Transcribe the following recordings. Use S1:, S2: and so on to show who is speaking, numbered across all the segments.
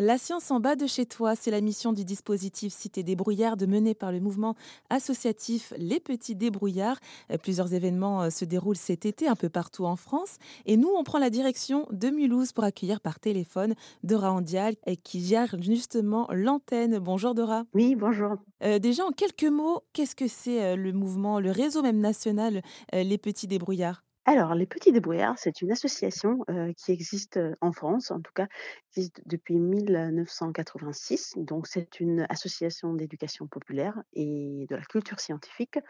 S1: La science en bas de chez toi, c'est la mission du dispositif Cité débrouillarde mené par le mouvement associatif Les Petits Débrouillards. Euh, Plusieurs événements euh, se déroulent cet été un peu partout en France. Et nous, on prend la direction de Mulhouse pour accueillir par téléphone Dora Andial et qui gère justement l'antenne. Bonjour Dora.
S2: Oui, bonjour.
S1: Euh, déjà, en quelques mots, qu'est-ce que c'est euh, le mouvement, le réseau même national euh, Les Petits Débrouillards?
S2: Alors, les Petits Débrouillards, c'est une association euh, qui existe euh, en France, en tout cas, existe depuis 1986. Donc, c'est une association d'éducation populaire et de la culture scientifique.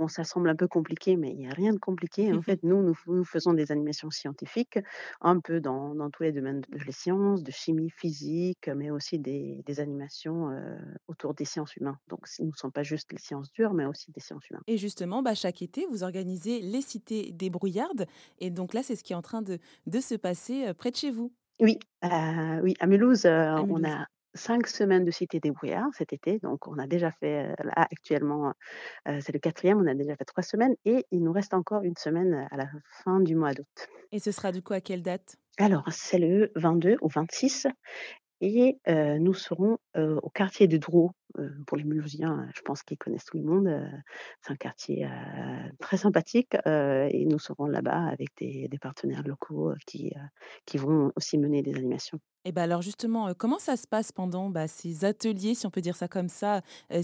S2: Bon, ça semble un peu compliqué, mais il n'y a rien de compliqué. En fait, nous, nous, faisons des animations scientifiques, un peu dans, dans tous les domaines de les sciences, de chimie, physique, mais aussi des, des animations euh, autour des sciences humaines. Donc, ce ne sont pas juste les sciences dures, mais aussi des sciences humaines.
S1: Et justement, bah, chaque été, vous organisez les cités Et donc là, c'est ce qui est en train de, de se passer euh, près de chez vous,
S2: Oui, heu, oui, à Mulhouse, heu,
S1: à
S2: on a 5 semaines de Cité débrouillard cet été, donc on a déjà fait, là actuellement, c'est le quatrième. on a déjà fait 3 semaines et il nous reste encore une semaine, à la fin du mois d'août.
S1: Et ce sera du coup à quelle date?
S2: Alors c'est le 22 au 26 et nous serons, au quartier de Drouot, heu, pour les Mulhousiens, je pense qu'ils connaissent tout le monde, c'est un quartier, très sympathique, et nous serons là-bas avec des partenaires locaux, qui, qui vont aussi mener des animations.
S1: Et ben alors justement, euh, comment ça se passe pendant bah, ces ateliers, si on peut dire ça comme ça, euh,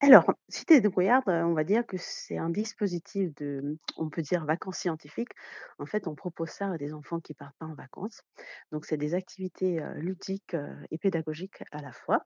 S2: Alors, Cité débrouillarde, heu, on va dire que c'est un dispositif de, on peut dire vacances scientifiques. En fait, on propose ça à des enfants qui partent pas en vacances. Donc c'est des activités, heu, ludiques, heu et pédagogiques à la fois.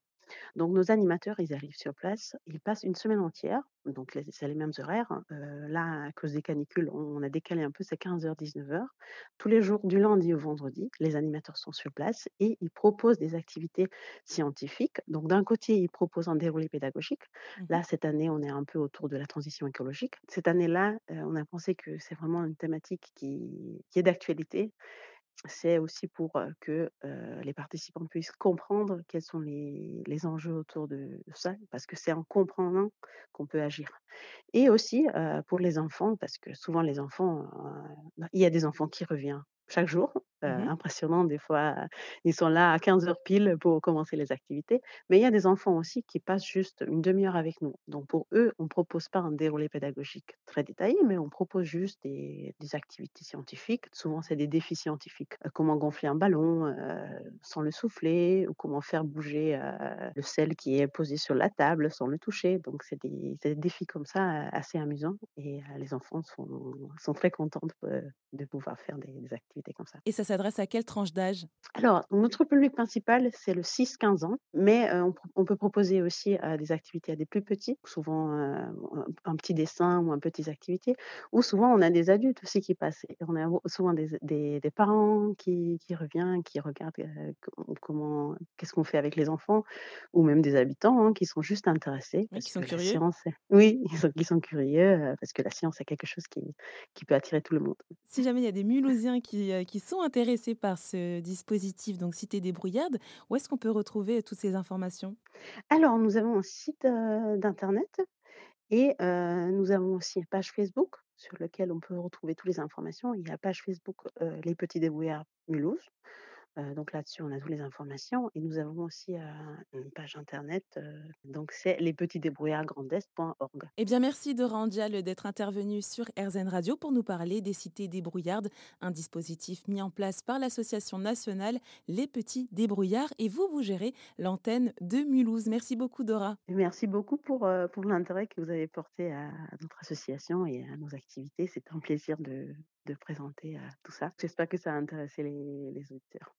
S2: Donc nos animateurs, ils arrivent sur place, ils passent une semaine entière, donc c'est les mêmes horaires, hein. Heu, là, à cause des canicules, on a décalé un peu, c'est 15:00-19:00. Tous les jours du lundi au vendredi, les animateurs sont sur place et ils proposent des activités scientifiques. Donc d'un côté, ils proposent un déroulé pédagogique.
S1: Mhm.
S2: Là, cette année, on est un peu autour de la transition écologique. Cette année-là, heu, on a pensé que c'est vraiment une thématique qui qui est d'actualité c'est aussi pour, que, les participants puissent comprendre quels sont les enjeux autour de ça, parce que c'est en comprenant qu'on peut agir. Et aussi, pour les enfants, parce que souvent les enfants, il y a des enfants qui reviennent chaque jour,
S1: Mhm.
S2: impressionnant des fois, ils sont là à quinze heures pile pour commencer les activités. Mais il y a des enfants aussi qui passent juste une demi heure avec nous. Donc pour eux, on propose pas un déroulé pédagogique très détaillé, mais on propose juste des des activités scientifiques. Souvent, c'est des défis scientifiques, comment gonfler un ballon, sans le souffler ou comment faire bouger, le sel qui est posé sur la table sans le toucher. Donc c'est des défis comme ça, assez amusants et les enfants sont sont très contents de, pouvoir faire des des activités
S1: Et ça s'adresse à quelle tranche d'âge?
S2: Alors, notre public principal, c'est le 6-15 ans, mais heu, on peut proposer aussi, heu, des activités à des plus petits, souvent, heu, un petit dessin ou un petites activités ou souvent on a des adultes aussi qui passent. Et on a souvent des des des parents qui qui revient, qui regardent, comment qu'est-ce qu'on fait avec les enfants ou même des habitants, hein, qui sont juste intéressés
S1: Oui, qui sont
S2: la
S1: curieux?
S2: science est oui, ils sont curieux, parce que la science, c'est quelque chose qui qui peut attirer tout le monde.
S1: Si jamais il y a des Mulhousiens qui, heu, qui sont intéressés par ce dispositif, donc Cité débrouillarde, où est-ce qu'on peut retrouver euh, toutes ces informations?
S2: Alors nous avons un site, heu, d'internet Et heu, nous avons aussi une page Facebook sur lequel on peut retrouver toutes les informations. Il y a la page Facebook, Les Petits Débrouillards Mulhouse. Donc là-dessus, on a toutes les informations et nous avons aussi, une page internet, donc c'est lespetitsdébrouillardsgrandest.org.
S1: Eh bien, merci Dora Andial d'être intervenue sur RZN Radio pour nous parler des cités débrouillardes, un dispositif mis en place par l'association nationale Les Petits Débrouillards. Et vous, vous gérez l'antenne de Mulhouse. Merci beaucoup Dora.
S2: Merci beaucoup pour, pour l'intérêt que vous avez porté à à notre association et à nos activités. C'est un plaisir de de présenter, tout ça. J'espère que ça a intéressé les les auditeurs.